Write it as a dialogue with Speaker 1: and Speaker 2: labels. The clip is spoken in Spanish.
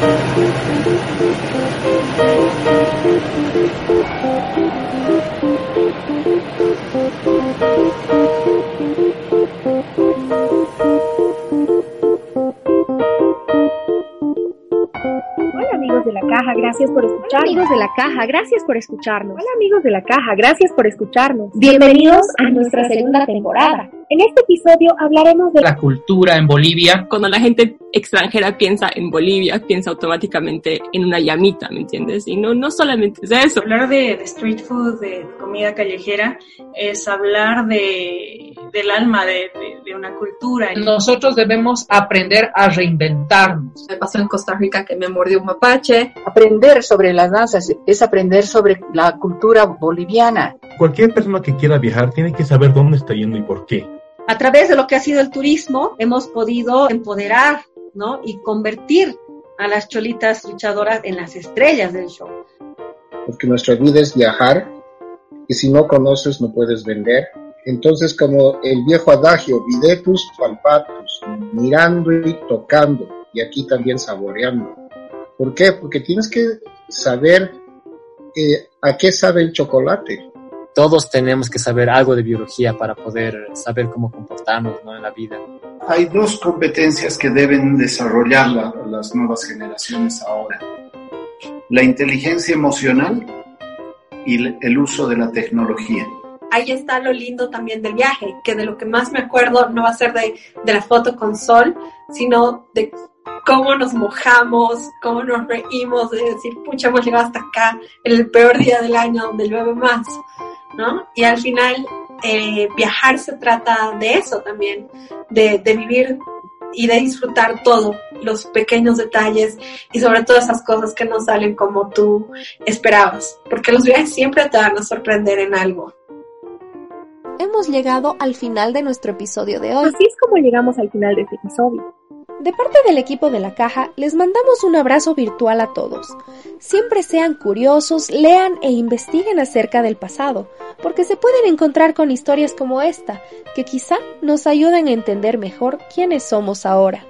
Speaker 1: Thank you. Gracias por escucharnos.
Speaker 2: amigos de la caja, gracias por escucharnos.
Speaker 1: Hola amigos de la caja, gracias por escucharnos.
Speaker 2: Bienvenidos a nuestra segunda temporada.
Speaker 1: En este episodio hablaremos de
Speaker 3: la cultura en Bolivia.
Speaker 4: Cuando la gente extranjera piensa en Bolivia, piensa automáticamente en una llamita, ¿me entiendes? Y no, no solamente es eso.
Speaker 5: Hablar de, de street food, de comida callejera, es hablar de, del alma de, de, de una cultura.
Speaker 3: Nosotros debemos aprender a reinventarnos.
Speaker 6: Me pasó en Costa Rica que me mordió un mapache.
Speaker 7: Aprender sobre las danzas es aprender sobre la cultura boliviana.
Speaker 8: Cualquier persona que quiera viajar tiene que saber dónde está yendo y por qué.
Speaker 9: A través de lo que ha sido el turismo, hemos podido empoderar, ¿no? Y convertir a las cholitas luchadoras en las estrellas del show.
Speaker 10: Porque nuestra vida es viajar y si no conoces no puedes vender. Entonces, como el viejo adagio, videtus palpatus, mirando y tocando, y aquí también saboreando. ¿Por qué? Porque tienes que saber eh, a qué sabe el chocolate.
Speaker 11: Todos tenemos que saber algo de biología para poder saber cómo comportarnos ¿no? en la vida.
Speaker 12: Hay dos competencias que deben desarrollar la, las nuevas generaciones ahora. La inteligencia emocional y el uso de la tecnología.
Speaker 6: Ahí está lo lindo también del viaje, que de lo que más me acuerdo no va a ser de, de la foto con sol, sino de cómo nos mojamos, cómo nos reímos, de decir, pucha, hemos llegado hasta acá, en el peor día del año donde llueve más, ¿no? Y al final, eh, viajar se trata de eso también, de, de vivir y de disfrutar todo, los pequeños detalles y sobre todo esas cosas que no salen como tú esperabas, porque los viajes siempre te van a sorprender en algo.
Speaker 2: Hemos llegado al final de nuestro episodio de hoy.
Speaker 1: Así es como llegamos al final de este episodio.
Speaker 2: De parte del equipo de la caja, les mandamos un abrazo virtual a todos. Siempre sean curiosos, lean e investiguen acerca del pasado, porque se pueden encontrar con historias como esta, que quizá nos ayuden a entender mejor quiénes somos ahora.